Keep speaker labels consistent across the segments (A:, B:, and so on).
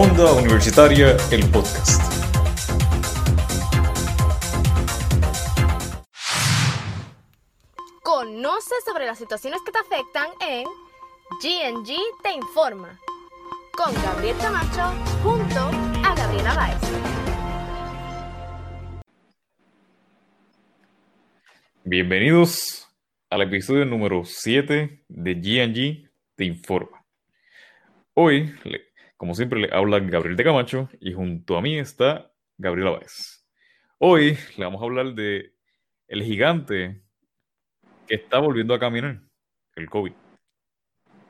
A: Onda Universitaria, el podcast.
B: Conoce sobre las situaciones que te afectan en GNG Te Informa. Con Gabriel Camacho junto a Gabriela Báez.
A: Bienvenidos al episodio número 7 de GNG Te Informa. Hoy, como siempre, le habla Gabriel de Camacho y junto a mí está Gabriela Báez. Hoy le vamos a hablar de el gigante que está volviendo a caminar, el COVID.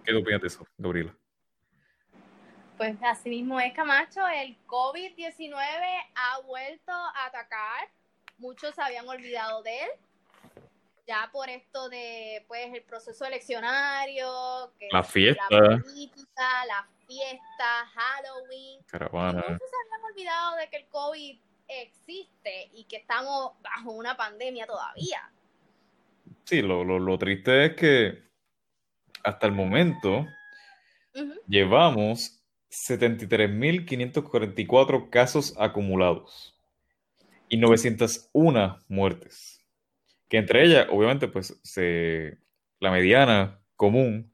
A: ¿Qué opinas de eso, Gabriela?
B: Pues así mismo es Camacho, el COVID-19 ha vuelto a atacar. Muchos se habían olvidado de él. Ya por esto de pues el proceso eleccionario, que
A: La fiesta.
B: la política, la fiesta, Halloween.
A: Caravana.
B: Y muchos se habían olvidado de que el COVID existe y que estamos bajo una pandemia todavía.
A: Sí, lo, lo- lo triste es que hasta el momento llevamos 73.544 casos acumulados y 901 muertes. Que entre ellas, obviamente, pues se, la mediana común.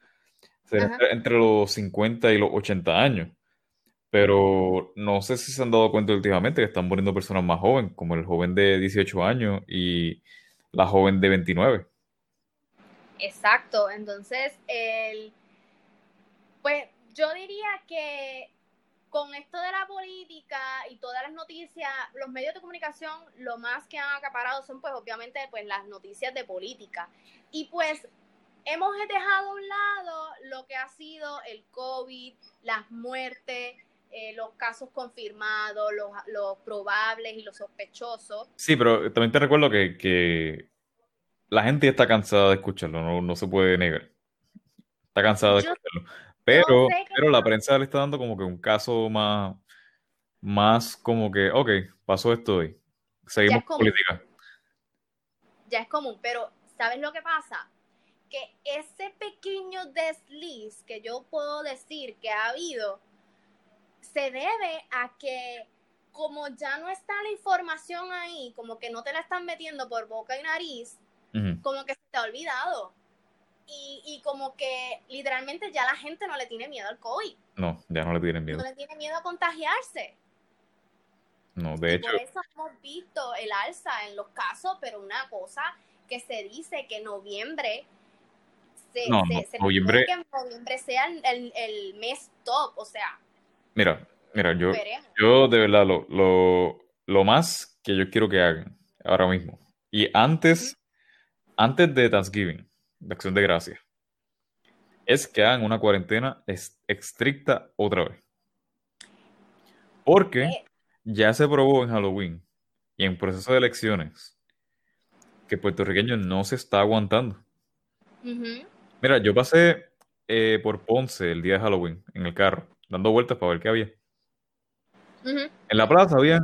A: Entre, entre los 50 y los 80 años. Pero no sé si se han dado cuenta últimamente que están muriendo personas más jóvenes, como el joven de 18 años y la joven de 29.
B: Exacto, entonces el pues yo diría que con esto de la política y todas las noticias, los medios de comunicación lo más que han acaparado son pues obviamente pues las noticias de política. Y pues hemos dejado a un lado lo que ha sido el COVID, las muertes, eh, los casos confirmados, los, los probables y los sospechosos.
A: Sí, pero también te recuerdo que, que la gente ya está cansada de escucharlo, no, no se puede negar. Está cansada de
B: Yo-
A: escucharlo. Pero,
B: sé
A: pero la prensa le está dando como que un caso más, más como que, ok, pasó esto hoy. Seguimos
B: es como-
A: con política.
B: ya es común, pero ¿sabes lo que pasa? Que ese pequeño desliz que yo puedo decir que ha habido se debe a que como ya no está la información ahí, como que no te la están metiendo por boca y nariz, como que se te ha olvidado. Y, y como que literalmente ya la gente no le tiene miedo al COVID,
A: No, ya no le tienen miedo.
B: no le tiene miedo a contagiarse.
A: No, de
B: Y
A: hecho,
B: por eso hemos visto el alza en los casos, pero una cosa que se dice que noviembre se,
A: No,
B: se-
A: no,
B: se
A: noviembre-
B: que noviembre sea el, el- el mes top, o sea,
A: mira, mira, yo,
B: veremos.
A: yo de verdad lo, lo, lo más que yo quiero que hagan ahora mismo. Y antes, antes de Thanksgiving, de Acción de Gracias, es que hagan una cuarentena es- estricta otra vez. Porque
B: Eh.
A: ya se probó en Halloween y en proceso de elecciones que el puertorriqueño no se está aguantando.
B: Ujú.
A: Mira, yo pasé eh, por Ponce el día de Halloween en el carro, dando vueltas para ver qué había. En la plaza había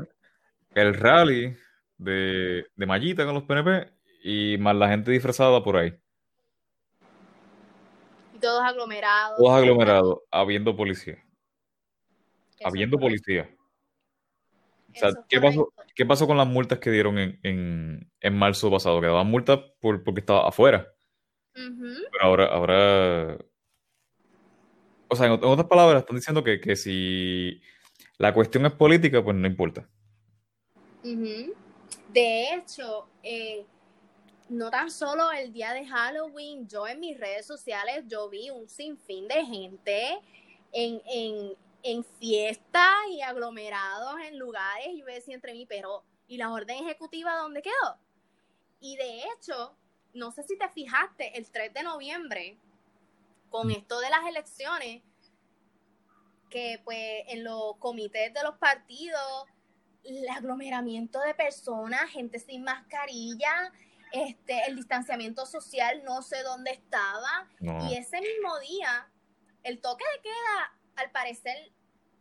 A: el rally de, de Mallita con los PNP y más la gente disfrazada por ahí.
B: Y todos aglomerados.
A: Todos aglomerados, habiendo policía.
B: Eso
A: Habiendo policía. O sea, ¿qué pasó, qué pasó con las multas que dieron en, en, en marzo pasado? Que daban multas por, porque estaba afuera. Pero ahora, ahora. O sea, en, ot- en otras palabras, están diciendo que, que si la cuestión es política, pues no importa.
B: De hecho, eh, no tan solo el día de Halloween, yo en mis redes sociales yo vi un sinfín de gente en, en, en fiestas y aglomerados en lugares y yo decía entre mí, pero ¿y la orden ejecutiva dónde quedó? Y de hecho, no sé si te fijaste, el 3 de noviembre, con esto de las elecciones, que pues en los comités de los partidos el aglomeramiento de personas, gente sin mascarilla, este, el distanciamiento social, no sé dónde estaba.
A: No.
B: Y ese mismo día, el toque de queda, al parecer,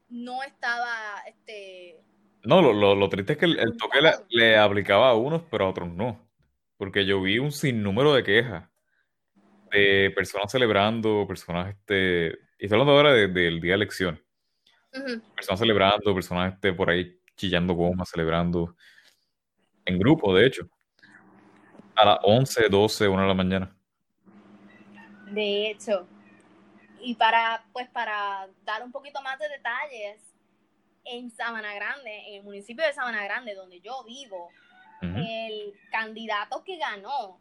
B: no estaba, este,
A: No, lo, lo- lo triste es que el, el toque le, le aplicaba a unos, pero a otros no. Porque yo vi un sinnúmero de quejas de personas celebrando, personas, este, y estoy hablando ahora de- del día de elecciones,
B: Ujú.
A: Personas celebrando, personas este, por ahí chillando gomas, celebrando. En grupo, de hecho. A las 11, 12, 1 de la mañana.
B: De hecho, y para, pues, para dar un poquito más de detalles, en Sabana Grande, en el municipio de Sabana Grande, donde yo vivo, El candidato que ganó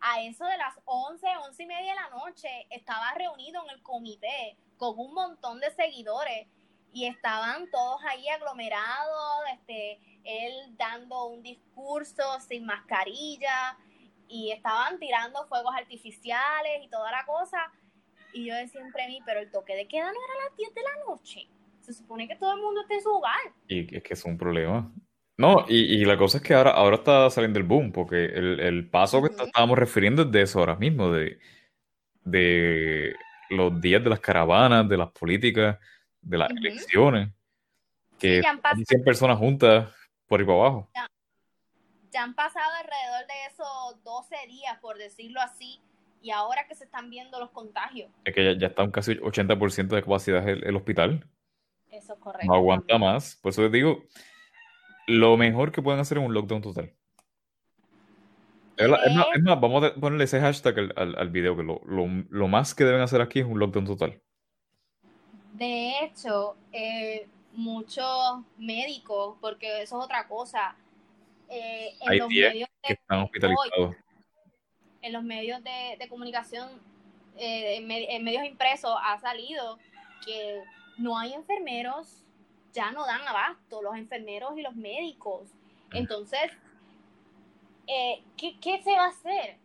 B: a eso de las 11, 11 y media de la noche, estaba reunido en el comité con un montón de seguidores y estaban todos ahí aglomerados, este, él dando un discurso sin mascarilla y estaban tirando fuegos artificiales y toda la cosa. Y yo decía entre mí, pero el toque de queda no era a las 10 de la noche. Se supone que todo el mundo esté en su hogar.
A: Y es que es un problema. No, y, y la cosa es que ahora, ahora está saliendo el boom, porque el, el paso que estábamos refiriendo es de eso ahora mismo, de, de los días de las caravanas, de las políticas, de las elecciones, que
B: Sí,
A: hay
B: pasado
A: 100 personas juntas por ahí para abajo.
B: ya han pasado alrededor de esos 12 días, por decirlo así, y ahora que se están viendo los contagios.
A: Es que ya, ya está un casi 80% de capacidad el, el hospital,
B: Eso es correcto.
A: no aguanta más. Por eso les digo, lo mejor que pueden hacer es un lockdown total. Es, la- es más, es más, vamos a ponerle ese hashtag al, al, al video, que lo, lo, lo más que deben hacer aquí es un lockdown total.
B: De hecho, eh, muchos médicos, porque eso es otra cosa, eh, en
A: Hay
B: los
A: 10
B: medios
A: que
B: de
A: están
B: hoy,
A: hospitalizados.
B: en los medios de, de comunicación, eh, en, en medios impresos ha salido que no hay enfermeros, ya no dan abasto los enfermeros y los médicos. Entonces, eh, ¿qué, qué se va a hacer?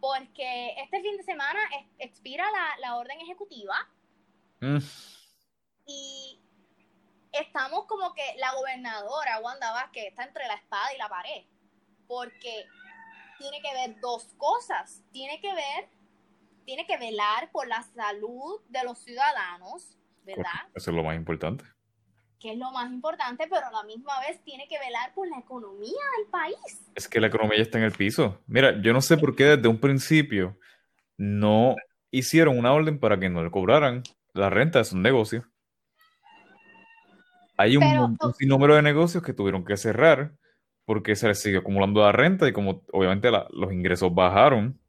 B: Porque este fin de semana expira la, la orden ejecutiva
A: Mm,
B: y estamos como que la gobernadora Wanda Vázquez está entre la espada y la pared, porque tiene que ver dos cosas, tiene que ver, tiene que velar por la salud de los ciudadanos, ¿verdad?
A: Eso es lo más importante.
B: Que es lo más importante, pero a la misma vez tiene que velar por la economía del país.
A: Es que la economía ya está en el piso. Mira, yo no sé por qué desde un principio no hicieron una orden para que no le cobraran la renta de sus negocios. Hay un,
B: Pero-
A: sinnúmero de negocios que tuvieron que cerrar porque se les siguió acumulando la renta y como obviamente la- los ingresos bajaron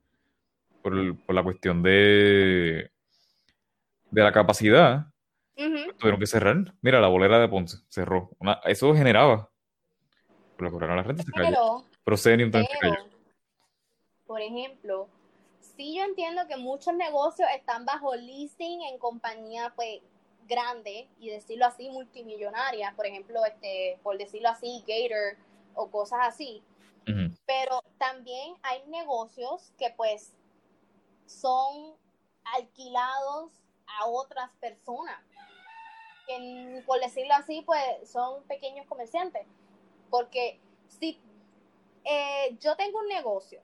A: por, el- por la cuestión de, de la capacidad,
B: Ujú.
A: tuvieron que cerrar. Mira, la bolera de Ponce cerró. Una- eso generaba. Pero cobraron la renta y se cayó.
B: Pero,
A: Proscenium también se
B: pero,
A: cayó.
B: por ejemplo, sí yo entiendo que muchos negocios están bajo leasing en compañías pues grandes y decirlo así multimillonarias, por ejemplo, este, por decirlo así, Gator o cosas así.
A: Ujú.
B: Pero también hay negocios que pues son alquilados a otras personas. Que, por decirlo así, pues son pequeños comerciantes. Porque si eh, yo tengo un negocio,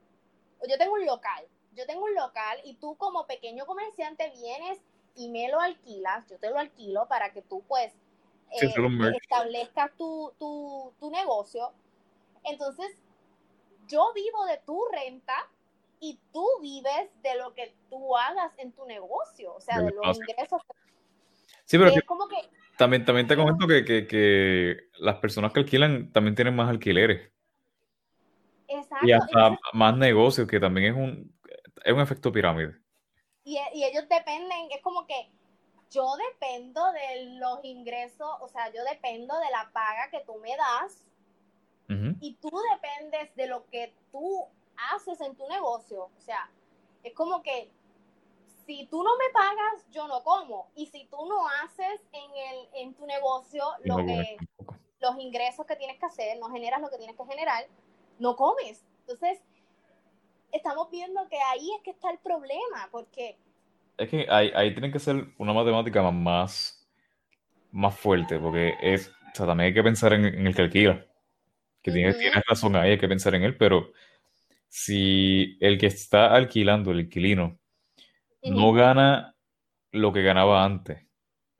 B: o yo tengo un local, yo tengo un local y tú como pequeño comerciante vienes y me lo alquilas, yo te lo alquilo para que tú pues eh, establezcas tu, tu, tu negocio. Entonces, yo vivo de tu renta y tú vives de lo que tú hagas en tu negocio, o sea, de los ingresos.
A: Sí, pero que
B: como que,
A: también, también te comento que, que, que las personas que alquilan también tienen más alquileres
B: exacto,
A: y hasta
B: entonces,
A: más negocios, que también es un, es un efecto pirámide.
B: y, y ellos dependen, es como que yo dependo de los ingresos, o sea, yo dependo de la paga que tú me das y tú dependes de lo que tú haces en tu negocio. O sea, es como que si tú no me pagas, yo no como. Y si tú no haces en, el, en tu negocio lo
A: no
B: que, los ingresos que tienes que hacer, no generas lo que tienes que generar, no comes. Entonces, estamos viendo que ahí es que está el problema, porque
A: Es que ahí, ahí tiene que ser una matemática más- más, fuerte, porque es, o sea, también hay que pensar en, en el que alquila, que
B: Ujú.
A: tienes razón ahí, hay que pensar en él, pero si el que está alquilando, el inquilino, no gana lo que ganaba antes,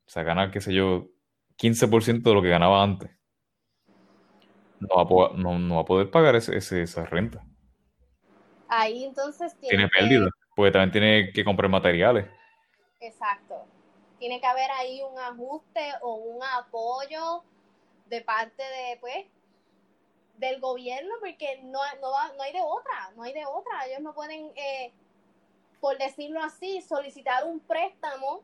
A: o sea, gana, qué sé yo, 15% de lo que ganaba antes, no va a, po- no, no va a poder pagar ese, ese- esa renta.
B: ahí entonces
A: Tiene
B: tienes que...
A: pérdida, porque también tiene que comprar materiales.
B: Exacto. tiene que haber ahí un ajuste o un apoyo de parte de, pues, del gobierno, porque no, no, no hay de otra, no hay de otra. Ellos no pueden, eh, por decirlo así, solicitar un préstamo,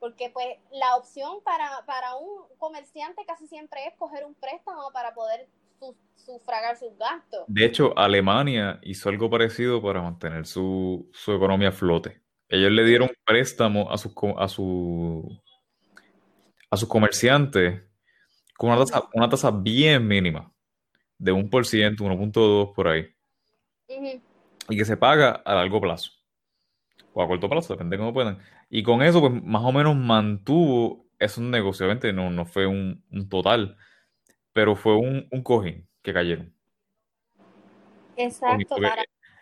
B: porque pues la opción para, para un comerciante casi siempre es coger un préstamo para poder sufragar sus gastos.
A: De hecho, Alemania hizo algo parecido para mantener su, su economía a flote. Ellos le dieron préstamo a sus a su, a sus comerciantes con una tasa, una tasa bien mínima, de un por ciento, 1.2 por ahí. Y que se paga a largo plazo. O a corto plazo, depende de cómo puedan. Y con eso, pues más o menos mantuvo esos negocios. Obviamente no, no fue un, total, pero fue un, un cojín que cayeron.
B: Exacto.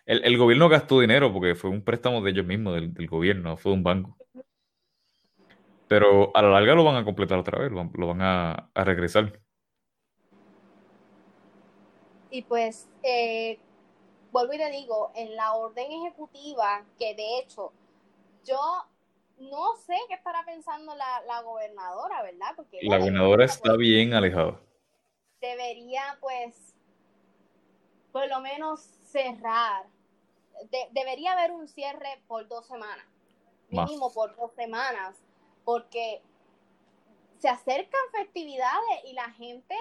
A: El, gobierno gastó dinero porque fue un préstamo de ellos mismos, del, gobierno, no fue de un banco. Pero a la larga lo van a completar otra vez, lo, van a, regresar.
B: Y pues, eh, vuelvo y te digo, en la orden ejecutiva, que de hecho, yo no sé qué estará pensando la, gobernadora, ¿verdad? Porque
A: la gobernadora está pues, bien alejada.
B: Debería, pues, por lo menos cerrar debería haber un cierre por dos semanas, mínimo por dos semanas, porque se acercan festividades y la gente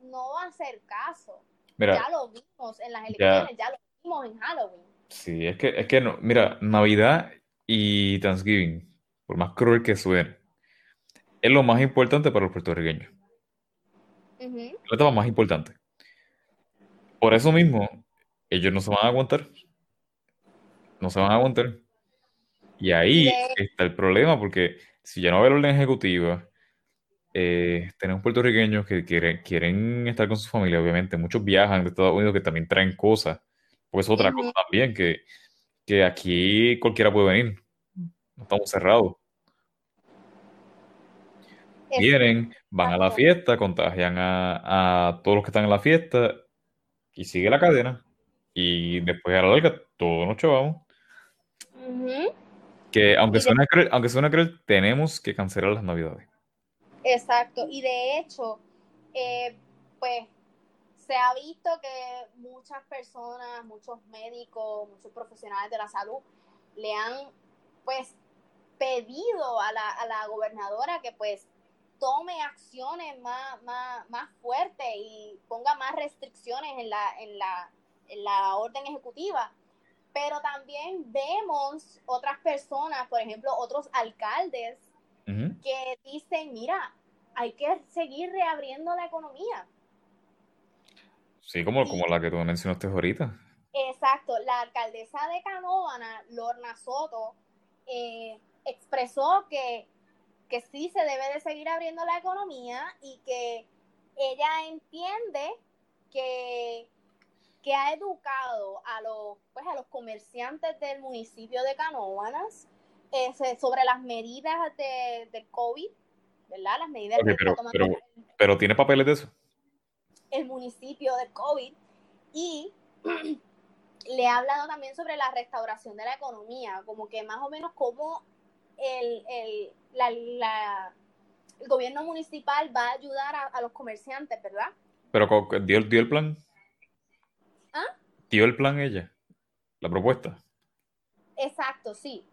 B: no va a hacer caso. ya lo vimos en las elecciones, ya, lo vimos en Halloween.
A: Sí, es que, es que no, mira, Navidad y Thanksgiving, por más cruel que suene, es lo más importante para los puertorriqueños. Uh La etapa más importante. Por eso mismo, ellos no se van a aguantar no se van a aguantar. Y ahí está el problema, porque si ya no hay orden ejecutiva, eh, tenemos puertorriqueños que quieren, quieren estar con su familia, obviamente. Muchos viajan de Estados Unidos que también traen cosas. Pues es otra cosa también, que, que aquí cualquiera puede venir. No estamos cerrados. Vienen, van a la fiesta, contagian a, a todos los que están en la fiesta y sigue la cadena. Y después a la larga todos nos chavamos. Que aunque suene, cruel, aunque suene cruel, tenemos que cancelar las navidades.
B: Exacto, y de hecho, eh, pues se ha visto que muchas personas, muchos médicos, muchos profesionales de la salud le han pues pedido a la, a la gobernadora que pues tome acciones más, más, más fuertes y ponga más restricciones en la, en la, en la orden ejecutiva pero también vemos otras personas, por ejemplo, otros alcaldes que dicen, mira, hay que seguir reabriendo la economía.
A: Sí, como, como la que tú mencionaste ahorita.
B: Exacto, la alcaldesa de Canóvana, Lorna Soto, eh, expresó que, que sí se debe de seguir abriendo la economía y que ella entiende que que ha educado a los, pues, a los comerciantes del municipio de Canóvanas sobre las medidas de, COVID, ¿verdad? Las medidas que
A: pero, pero, pero, ¿tiene papeles de eso?
B: El municipio de COVID y le ha hablado también sobre la restauración de la economía, como que más o menos cómo el, el, la, el gobierno municipal va a ayudar a, los comerciantes, ¿verdad?
A: Pero dio, dio el plan.
B: ¿Ah?
A: ¿Dio el plan ella? ¿La propuesta?
B: Exacto, sí.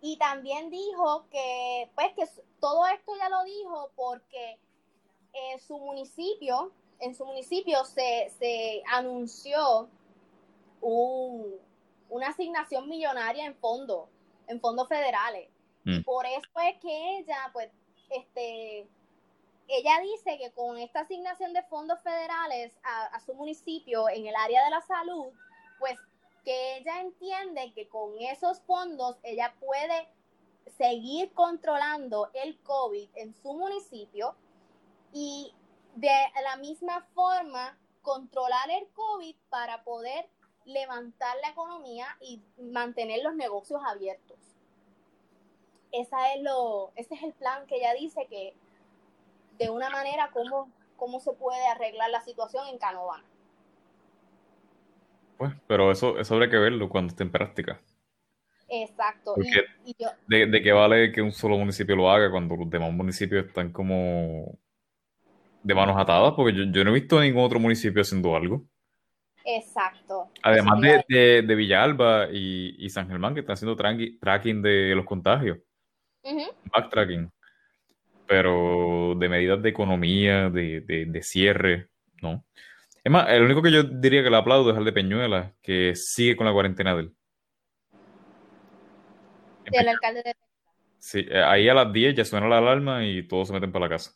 B: Y también dijo que, pues, que todo esto ya lo dijo porque en su municipio, en su municipio se, anunció una asignación millonaria en fondos, en fondos federales. Y mm. por eso es que ella, pues, este, ella dice que con esta asignación de fondos federales a, su municipio en el área de la salud, pues que ella entiende que con esos fondos ella puede seguir controlando el COVID en su municipio y de la misma forma controlar el COVID para poder levantar la economía y mantener los negocios abiertos. Esa es lo, ese es el plan que ella dice que de una manera cómo, cómo se puede arreglar la situación en Canovana.
A: Pues, pero eso, eso habría que verlo cuando esté en práctica.
B: Exacto.
A: Porque
B: Y, y yo,
A: ¿de, de qué vale que un solo municipio lo haga cuando los demás municipios están como de manos atadas? Porque yo, yo no he visto ningún otro municipio haciendo algo.
B: exacto.
A: Además de, de, de Villalba y, y San Germán, que están haciendo tracking de los contagios, backtracking, pero de medidas de economía, de, de, cierre, no. Es más, el único que yo diría que le aplaudo es el de Peñuela, que sigue con la cuarentena de él. En
B: Del
A: Peñuela.
B: alcalde de
A: Sí, eh, ahí a las 10 ya suena la alarma y todos se meten para la casa.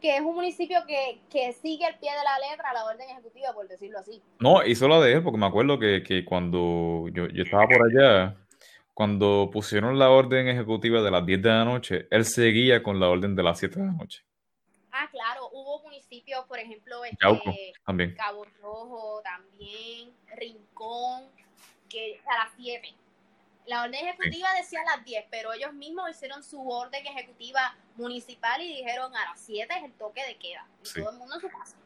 B: Que es un municipio que, que sigue al pie de la letra la orden ejecutiva, por decirlo así.
A: No, hizo la de él, porque me acuerdo que, que cuando yo, yo estaba por allá, cuando pusieron la orden ejecutiva de las 10 de la noche, él seguía con la orden de las 7 de la noche.
B: Ah, claro, hubo municipios, por ejemplo,
A: Yauco
B: este,
A: también.
B: Cabo Rojo también, Rincón, que a las 7. La orden ejecutiva decía a las 10, pero ellos mismos hicieron su orden ejecutiva municipal y dijeron a las 7 es el toque de queda. Y
A: Sí.
B: todo el mundo en su casa.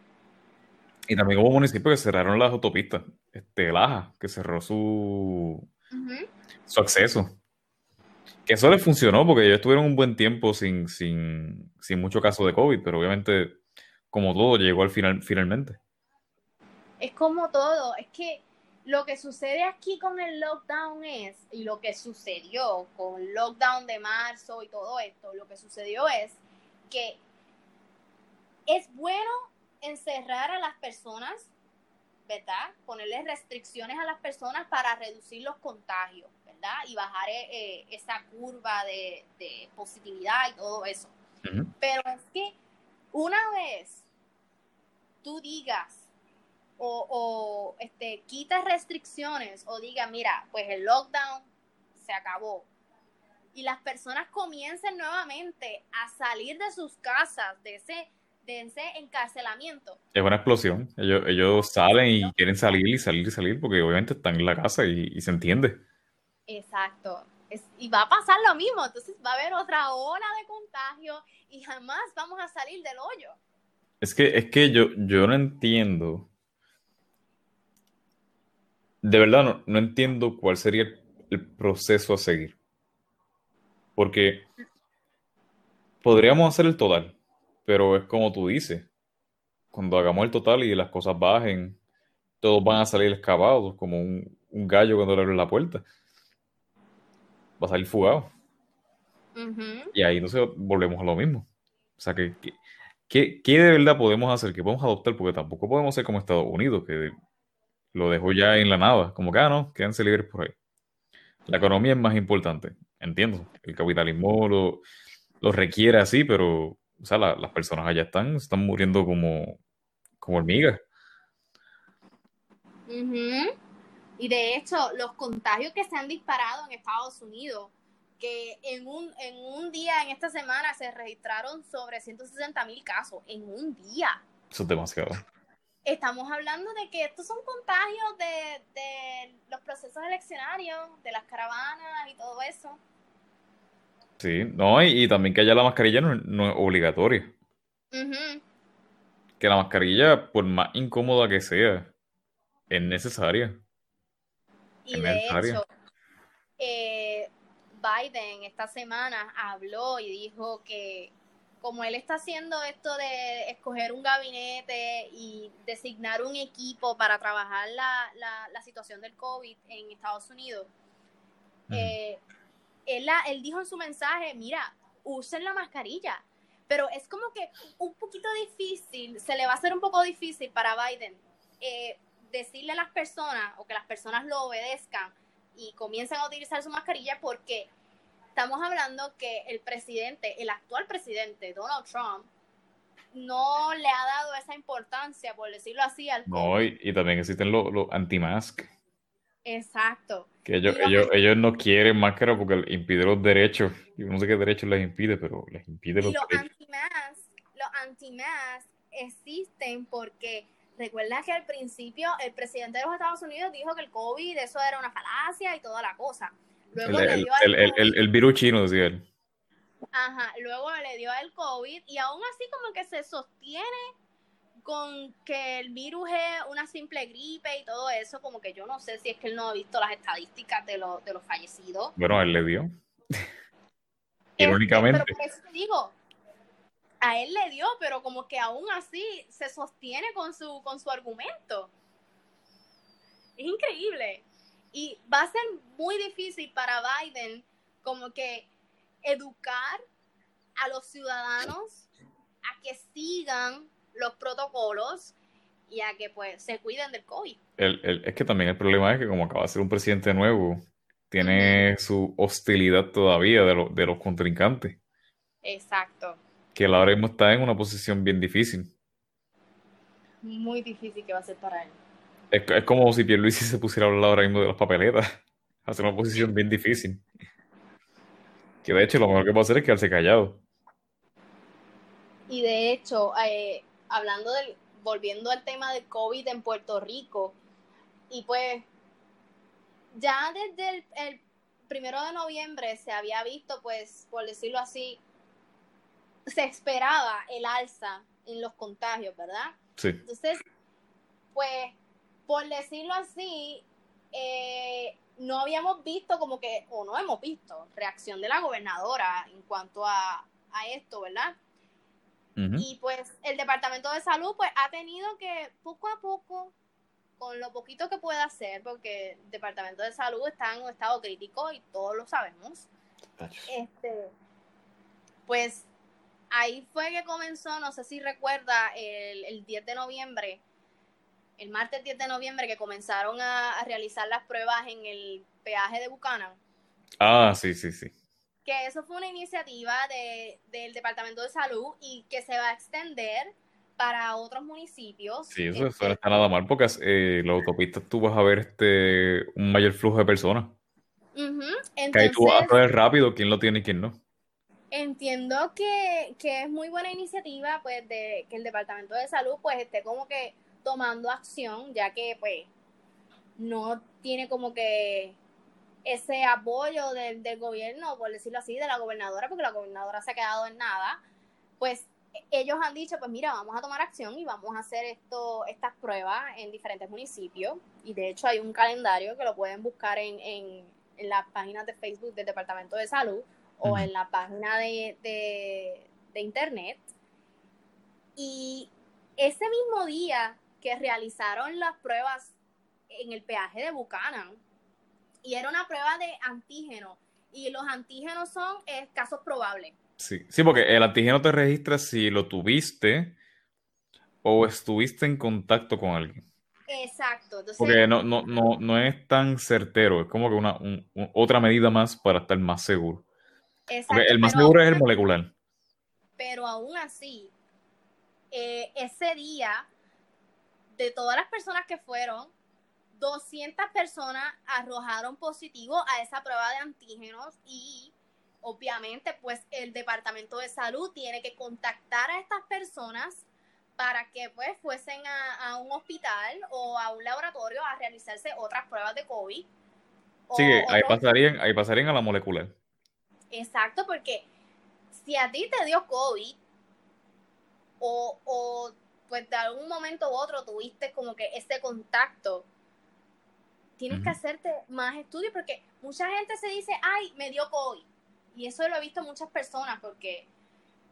A: Y también hubo municipios que cerraron las autopistas. Este, Laja, que cerró su,
B: Ujú.
A: su acceso. Que eso les funcionó porque ellos estuvieron un buen tiempo sin, sin, sin mucho caso de COVID, pero obviamente, como todo, llegó al final, finalmente.
B: Es como todo, es que lo que sucede aquí con el lockdown es, y lo que sucedió con el lockdown de marzo y todo esto, lo que sucedió es que es bueno encerrar a las personas, ¿verdad? Ponerles restricciones a las personas para reducir los contagios, ¿verdad? Y bajar eh, eh, esa curva de, de positividad y todo eso. Pero es que una vez tú digas o, o este, quites restricciones o digas, mira, pues el lockdown se acabó y las personas comiencen nuevamente a salir de sus casas, de ese, de ese encarcelamiento.
A: Es una explosión. Ellos, ellos salen y quieren salir y salir y salir porque obviamente están en la casa y, y se entiende.
B: Exacto. Es- y va a pasar lo mismo, entonces va a haber otra ola de contagio y jamás vamos a salir del hoyo.
A: Es que, es que yo, yo no entiendo. De verdad, no, no entiendo cuál sería el, el proceso a seguir. Porque podríamos hacer el total, pero es como tú dices. Cuando hagamos el total y las cosas bajen, todos van a salir excavados, como un, un gallo cuando le abre la puerta. Va a salir fugado.
B: Ujú.
A: Y ahí entonces volvemos a lo mismo. O sea, que, que- ¿qué, qué de verdad podemos hacer? ¿Qué podemos adoptar? Porque tampoco podemos ser como Estados Unidos, que lo dejó ya en la nada. Como que, ah, no, quédense libres por ahí. La economía es más importante, entiendo. El capitalismo lo, lo requiere así, pero, o sea, la- las personas allá están, están muriendo como, como hormigas.
B: Ujú. Y de hecho, los contagios que se han disparado en Estados Unidos, que en un, en un día, en esta semana, se registraron sobre 160 mil casos, en un día.
A: Eso es demasiado.
B: Estamos hablando de que estos son contagios de, de los procesos eleccionarios, de las caravanas y todo eso.
A: Sí, no, y, y también que allá la mascarilla no, no es obligatoria. Que la mascarilla, por más incómoda que sea, es necesaria.
B: Y
A: Es
B: de
A: necesaria.
B: hecho, eh, Biden esta semana habló y dijo que como él está haciendo esto de escoger un gabinete y designar un equipo para trabajar la, la, la situación del COVID en Estados Unidos,
A: Mm.
B: eh, él, la- él dijo en su mensaje, mira, usen la mascarilla. Pero es como que un poquito difícil, se le va a hacer un poco difícil para Biden eh, decirle a las personas o que las personas lo obedezcan y comiencen a utilizar su mascarilla porque estamos hablando que el presidente, el actual presidente, Donald Trump, no le ha dado esa importancia, por decirlo así, al
A: No, y, y también existen los, los anti-mask,
B: Exacto.
A: que ellos,
B: Y los
A: ellos, ellos no quieren máscara porque impide los derechos. Yo no sé qué derechos les impide, pero les impide
B: Y
A: los
B: los
A: derechos.
B: anti-mask, los anti-mask existen porque recuerda que al principio el presidente de los Estados Unidos dijo que el COVID eso era una falacia y toda la cosa.
A: El,
B: Luego
A: el, el, el,
B: COVID,
A: el- el virus chino, decía él.
B: ajá, luego le dio el COVID y aún así como que se sostiene con que el virus es una simple gripe y todo eso, como que yo no sé si es que él no ha visto las estadísticas de, los, de los fallecidos.
A: Bueno, él le dio. Irónicamente.
B: Pero por eso te digo, a él le dio, pero como que aún así se sostiene con su, con su argumento. Es increíble. Y va a ser muy difícil para Biden como que educar a los ciudadanos a que sigan los protocolos y a que pues se cuiden del COVID.
A: es que también el problema es que como acaba de ser un presidente nuevo, tiene su hostilidad todavía de, de los contrincantes.
B: Exacto.
A: Que ahora mismo está en una posición bien difícil.
B: Muy difícil que va a ser para él.
A: Es, es como si Pierluisi se pusiera a hablar ahora mismo de las papeletas. Hace una posición bien difícil. Que de hecho lo mejor que puede hacer es quedarse callado.
B: Y de hecho, eh, hablando del, volviendo al tema del COVID en Puerto Rico, y pues ya desde el, primero de noviembre se había visto, pues, por decirlo así, se esperaba el alza en los contagios, ¿verdad?
A: Sí.
B: Entonces, pues, por decirlo así, eh, no habíamos visto como que, o no hemos visto, reacción de la gobernadora en cuanto a, a esto, ¿verdad? Y pues el Departamento de Salud pues ha tenido que poco a poco, con lo poquito que pueda hacer, porque el Departamento de Salud está en un estado crítico y todos lo sabemos. Este, pues ahí fue que comenzó, no sé si recuerda, el, el 10 de noviembre, el martes 10 de noviembre, que comenzaron a, a realizar las pruebas en el peaje de Buchanan.
A: Ah, sí, sí, sí
B: que eso fue una iniciativa de, del Departamento de Salud y que se va a extender para otros municipios.
A: Sí, eso, no está nada mal porque eh, la autopista tú vas a ver este un mayor flujo de personas. que ahí tú vas a ver rápido quién lo tiene y quién no.
B: Entiendo que, que, es muy buena iniciativa pues de que el Departamento de Salud pues esté como que tomando acción ya que pues no tiene como que ese apoyo del, gobierno, por decirlo así, de la gobernadora, porque la gobernadora se ha quedado en nada, pues ellos han dicho, pues mira, vamos a tomar acción y vamos a hacer esto, estas pruebas en diferentes municipios. Y de hecho hay un calendario que lo pueden buscar en, en, en las páginas de Facebook del Departamento de Salud o en la página de, de, de Internet. Y ese mismo día que realizaron las pruebas en el peaje de Buchanan, y era una prueba de antígeno. Y los antígenos son eh, casos probables.
A: Sí, sí, porque el antígeno te registra si lo tuviste o estuviste en contacto con alguien.
B: Exacto.
A: porque no, no, no, no es tan certero, es como que una otra medida más para estar más seguro. Exacto, el más seguro es el molecular.
B: Pero aún así, eh, ese día, de todas las personas que fueron, 200 personas arrojaron positivo a esa prueba de antígenos y obviamente pues el departamento de salud tiene que contactar a estas personas para que pues fuesen a, un hospital o a un laboratorio a realizarse otras pruebas de COVID.
A: Sí, ahí, pasarían, ahí pasarían a la molecular.
B: Exacto, porque si a ti te dio COVID o, o pues de algún momento u otro tuviste como que ese contacto tienes que hacerte más estudios porque mucha gente se dice, ay, me dio COVID. Y eso lo he visto muchas personas porque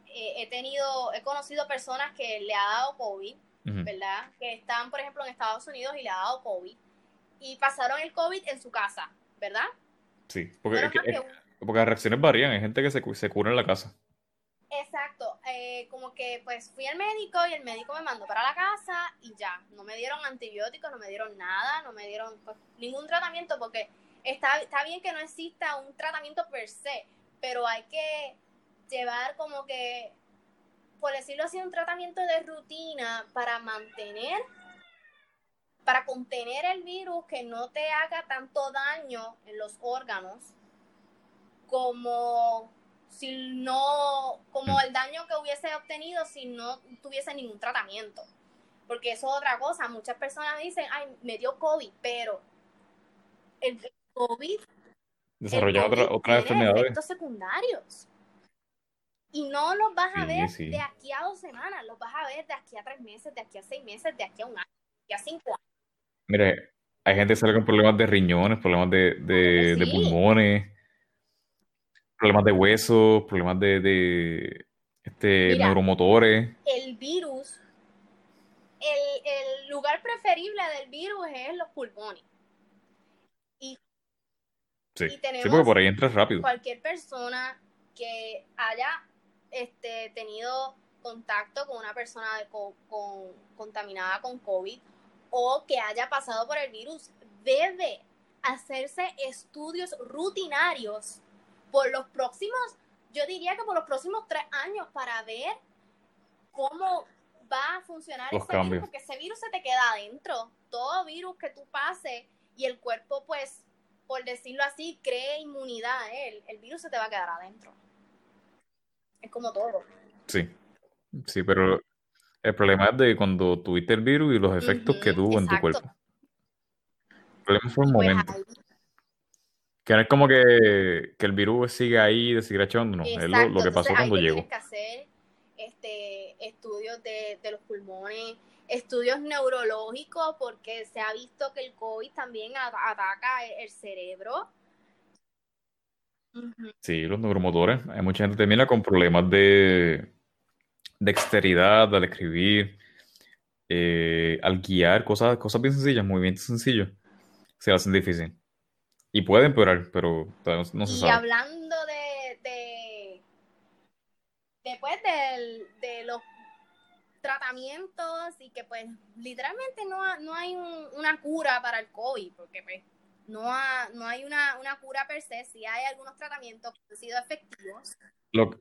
B: eh, he tenido, he conocido personas que le ha dado COVID, ¿verdad? Que están, por ejemplo, en Estados Unidos y le ha dado COVID y pasaron el COVID en su casa, ¿verdad?
A: Sí, porque, porque las reacciones varían. Hay gente que se, se cura en la casa.
B: Exacto, eh, como que pues fui al médico y el médico me mandó para la casa y ya, no me dieron antibióticos, no me dieron nada, no me dieron pues, ningún tratamiento porque está, está bien que no exista un tratamiento per se, pero hay que llevar como que, por decirlo así, un tratamiento de rutina para mantener, para contener el virus que no te haga tanto daño en los órganos como si no, como mm. el daño que hubiese obtenido si no tuviese ningún tratamiento. Porque eso es otra cosa. Muchas personas dicen, ay, me dio COVID, pero el COVID
A: desarrolla otras enfermedades.
B: secundarios. Y no los vas a ver
A: sí.
B: de aquí a dos semanas, los vas a ver de aquí a tres meses, de aquí a seis meses, de aquí a un año, de aquí a cinco años.
A: Mire, hay gente que sale con problemas de riñones, problemas de, de, pulmones, problemas de huesos, problemas de, de este,
B: Mira.
A: neuromotores.
B: El virus, el, el lugar preferible del virus es los pulmones.
A: Sí,
B: Y
A: sí,
B: tenemos-
A: porque por ahí entras rápido.
B: Cualquier persona que haya este, tenido contacto con una persona de co- con- contaminada con COVID o que haya pasado por el virus debe hacerse estudios rutinarios por los próximos, yo diría que por los próximos tres años para ver cómo va a funcionar
A: Los
B: ese
A: cambios.
B: virus, porque ese virus se te queda adentro. Todo virus que tú pases y el cuerpo, pues, por decirlo así, cree inmunidad a él, el virus se te va a quedar adentro. Es como todo.
A: Sí, sí, pero el problema es de cuando tuviste el virus y los efectos que tuvo en tu cuerpo. El problema fue el
B: Pues
A: momento.
B: ahí-
A: Que no es como que, que el virus sigue ahí de seguir echando, no. Es lo,
B: Exacto,
A: lo que pasó
B: entonces
A: cuando llegó.
B: tienes que hacer este, estudios de, de los pulmones, estudios neurológicos, porque se ha visto que el COVID también ataca el, el cerebro.
A: Sí, los neuromotores. Hay mucha gente que termina con problemas de dexteridad al escribir, eh, al guiar, cosas, cosas bien sencillas, movimientos sencillos, se hacen difícil. Y puede empeorar, pero todavía no, no se
B: Y
A: sabe.
B: hablando de, de después del- de los tratamientos y que pues literalmente no, ha- no hay un- una cura para el COVID, porque pues no, ha- no hay una, una cura per se, sí hay algunos tratamientos que han sido efectivos.
A: Lo-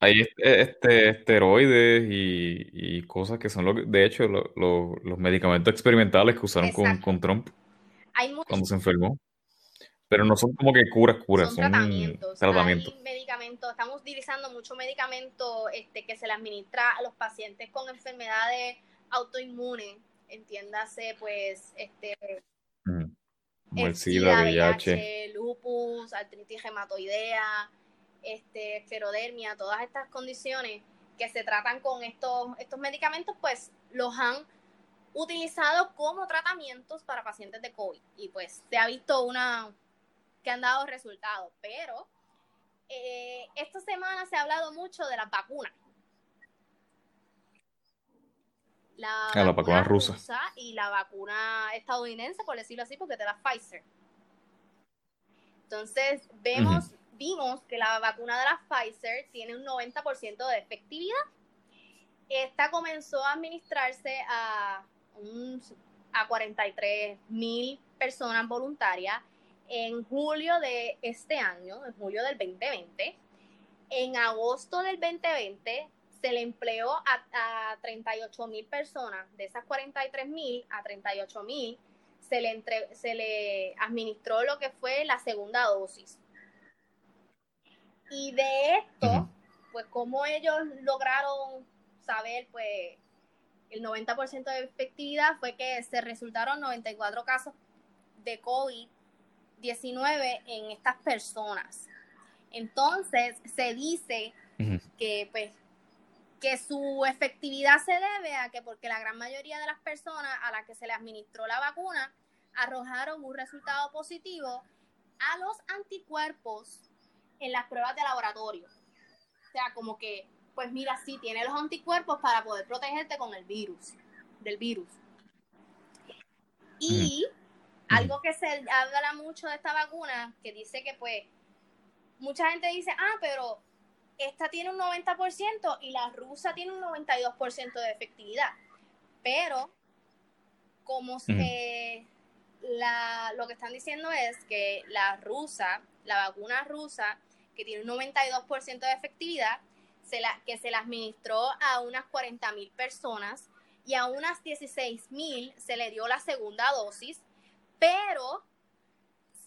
A: hay este, este- esteroides y, y cosas que son, lo de hecho, lo- lo- los medicamentos experimentales que usaron con, con Trump
B: Hay muchos
A: cuando se enfermó. Pero no son como que curas, curas,
B: son
A: son
B: tratamientos.
A: tratamientos.
B: Hay medicamentos, estamos utilizando mucho medicamento este, que se le administra a los pacientes con enfermedades autoinmunes, entiéndase pues este.
A: Como el
B: el
A: SIDA, VIH.
B: VIH, lupus, artritis reumatoidea, este, esclerodermia, todas estas condiciones que se tratan con estos, estos medicamentos, pues los han utilizado como tratamientos para pacientes de COVID. Y pues se ha visto una que han dado resultados. Pero eh, esta semana se ha hablado mucho de las vacunas. La,
A: Ah, la vacuna rusa.
B: y la vacuna estadounidense, por decirlo así, porque te da Pfizer. Entonces, vemos, vimos que la vacuna de la Pfizer tiene un 90% de efectividad. Esta comenzó a administrarse a, un, a 43 mil personas voluntarias en julio de este año, en julio del 2020. En agosto del 2020 se le empleó a, a 38 mil personas. De esas 43 mil a 38 mil se le, entre, se le administró lo que fue la segunda dosis. Y de esto, pues como ellos lograron saber, pues el 90% de efectividad fue que se resultaron 94 casos de COVID-19 en estas personas. Entonces, se dice que pues que su efectividad se debe a que porque la gran mayoría de las personas a las que se le administró la vacuna arrojaron un resultado positivo a los anticuerpos en las pruebas de laboratorio. O sea, como que, pues mira, sí, tiene los anticuerpos para poder protegerte con el virus, del virus. Y algo que se habla mucho de esta vacuna, que dice que pues, mucha gente dice, ah, pero esta tiene un 90% y la rusa tiene un 92% de efectividad. Pero, como se, la, lo que están diciendo es que la rusa, la vacuna rusa, que tiene un 92% de efectividad, se la, que se la administró a unas 40 mil personas y a unas 16 mil se le dio la segunda dosis, pero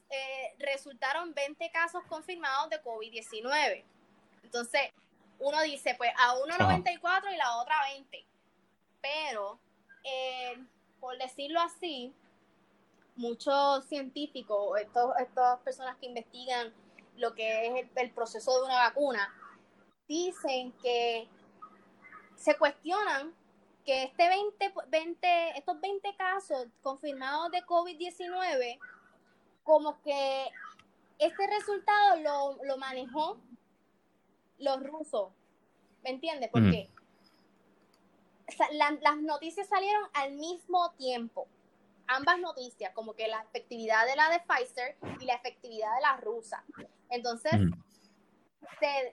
B: eh, resultaron 20 casos confirmados de COVID-19. Entonces, uno dice, pues a uno
A: Ajá.
B: 94 y la otra 20. Pero, eh, por decirlo así, muchos científicos, estos, estas personas que investigan lo que es el, el proceso de una vacuna, dicen que se cuestionan que este 20, 20, estos 20 casos confirmados de COVID-19, como que este resultado lo, lo manejó los rusos, ¿me entiendes? Porque las noticias salieron al mismo tiempo, ambas noticias, como que la efectividad de la de Pfizer y la efectividad de la rusa. Entonces,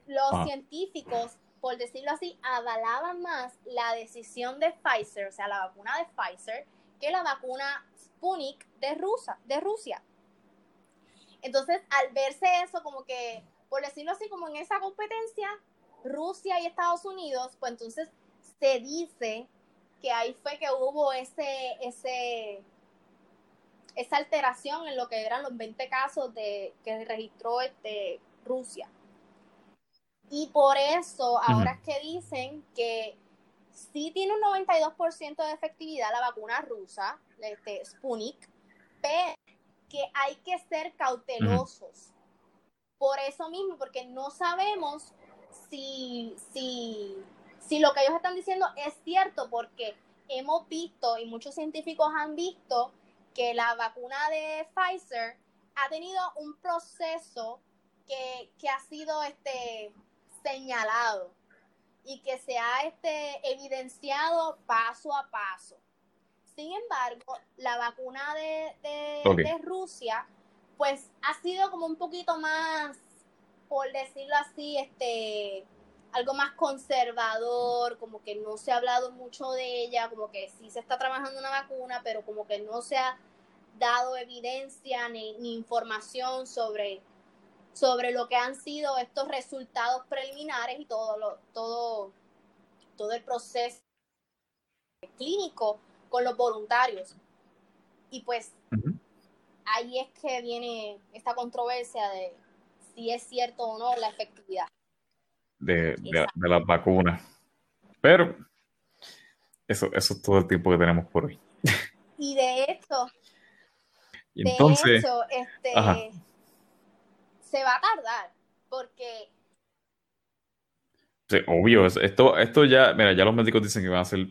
B: los ah. científicos, por decirlo así, avalaban más la decisión de Pfizer, o sea, la vacuna de Pfizer, que la vacuna Sputnik de, Rusa, de Rusia. Entonces, al verse eso, como que, por decirlo así, como en esa competencia, Rusia y Estados Unidos, pues entonces se dice que ahí fue que hubo ese, ese, esa alteración en lo que eran los 20 casos de, que registró este, Rusia. Y por eso, ahora es que dicen que sí tiene un 92% de efectividad la vacuna rusa, este, Sputnik, pero que hay que ser cautelosos. Por eso mismo, porque no sabemos si, si, si lo que ellos están diciendo es cierto, porque hemos visto y muchos científicos han visto que la vacuna de Pfizer ha tenido un proceso que, que ha sido este señalado y que se ha este, evidenciado paso a paso. Sin embargo, la vacuna de, de, Rusia, pues ha sido como un poquito más, por decirlo así, este, algo más conservador, como que no se ha hablado mucho de ella, como que sí se está trabajando una vacuna, pero como que no se ha dado evidencia ni, ni información sobre sobre lo que han sido estos resultados preliminares y todo, lo, todo, todo el proceso clínico con los voluntarios. Y pues ahí es que viene esta controversia de si es cierto o no la efectividad.
A: De, de, las vacunas. Pero eso, eso es todo el tiempo que tenemos por hoy.
B: Y de hecho, entonces, de hecho, este, se va a tardar, porque...
A: Sí, obvio, esto, esto ya, mira, ya los médicos dicen que van a ser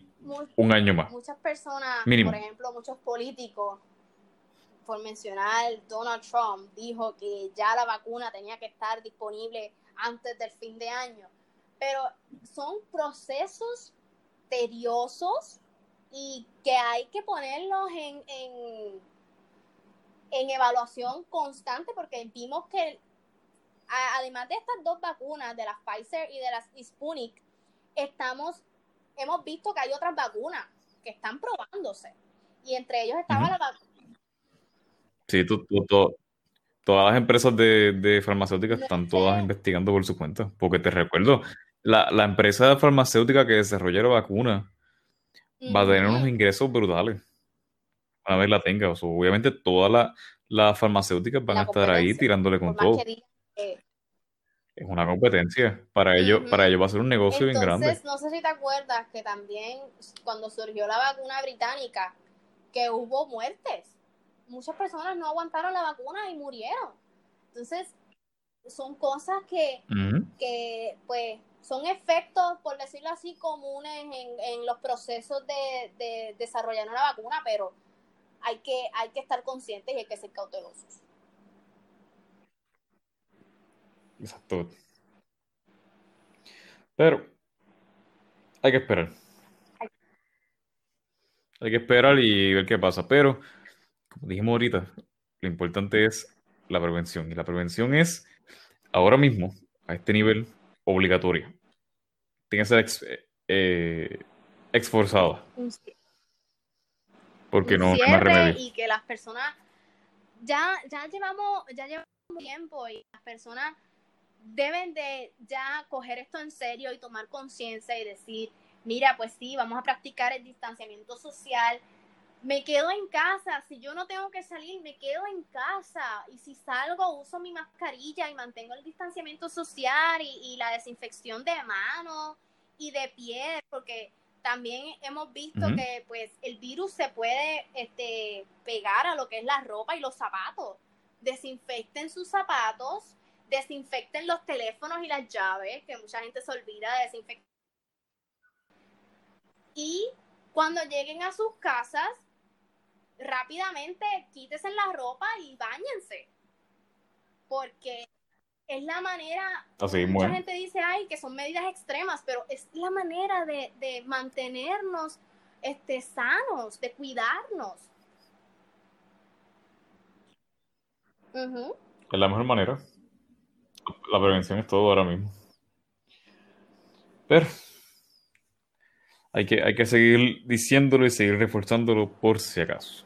A: un año más.
B: Muchas personas, por ejemplo, muchos políticos, por mencionar Donald Trump, dijo que ya la vacuna tenía que estar disponible antes del fin de año. Pero son procesos tediosos y que hay que ponerlos en, en, en evaluación constante porque vimos que además de estas dos vacunas, de la Pfizer y de la Sputnik, estamos, hemos visto que hay otras vacunas que están probándose. Y entre ellos estaba la vacuna.
A: Sí, todas las empresas de, farmacéuticas están todas investigando por su cuenta. Porque te recuerdo, la, empresa farmacéutica que desarrolla la vacuna va a tener unos ingresos brutales. A ver la tenga. obviamente todas las farmacéuticas van a estar ahí tirándole con todo es una competencia. Para ellos, para ellos va a ser un negocio bien grande.
B: Entonces, no sé si te acuerdas que también cuando surgió la vacuna británica, que hubo muertes. Muchas personas no aguantaron la vacuna y murieron. Entonces, son cosas que, que pues, son efectos, por decirlo así, comunes en, en los procesos de, de desarrollar una vacuna, pero hay que, hay que estar conscientes y hay que ser cautelosos.
A: Exacto. Pero hay que esperar. Hay que esperar y ver qué pasa. Pero, como dijimos ahorita, lo importante es la prevención. Y la prevención es, ahora mismo, a este nivel, obligatoria. Tiene que ser ex, eh, Porque no, hay
B: remedio. Y que las personas, ya, ya llevamos, ya llevamos tiempo y las personas deben de ya coger esto en serio y tomar conciencia y decir, mira, pues sí, vamos a practicar el distanciamiento social. Me quedo en casa, si yo no tengo que salir, me quedo en casa y si salgo uso mi mascarilla y mantengo el distanciamiento social y, la desinfección de manos y de piel, porque también hemos visto que pues el virus se puede este, pegar a lo que es la ropa y los zapatos. Desinfecten sus zapatos, desinfecten los teléfonos y las llaves, que mucha gente se olvida de desinfectar. Y cuando lleguen a sus casas, rápidamente quítese la ropa y bañense. Porque es la manera, mucha gente dice, ay, que son medidas extremas, pero es la manera de, de mantenernos este, sanos, de cuidarnos.
A: Es la mejor manera. La prevención es todo ahora mismo. Pero hay que, hay que seguir diciéndolo y seguir reforzándolo por si acaso.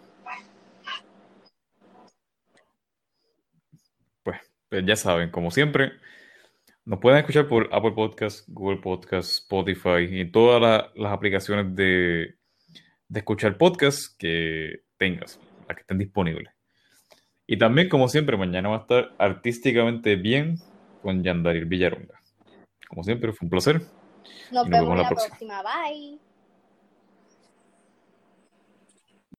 A: Pues, pues ya saben, como siempre, nos pueden escuchar por Apple Podcasts, Google Podcasts, Spotify y todas las aplicaciones de, de escuchar podcasts que tengas, las que estén disponibles. Y también, como siempre, mañana va a estar artísticamente bien con Yandaril Villaronga. Como siempre, fue un placer.
B: Nos, vemos, la próxima. Bye.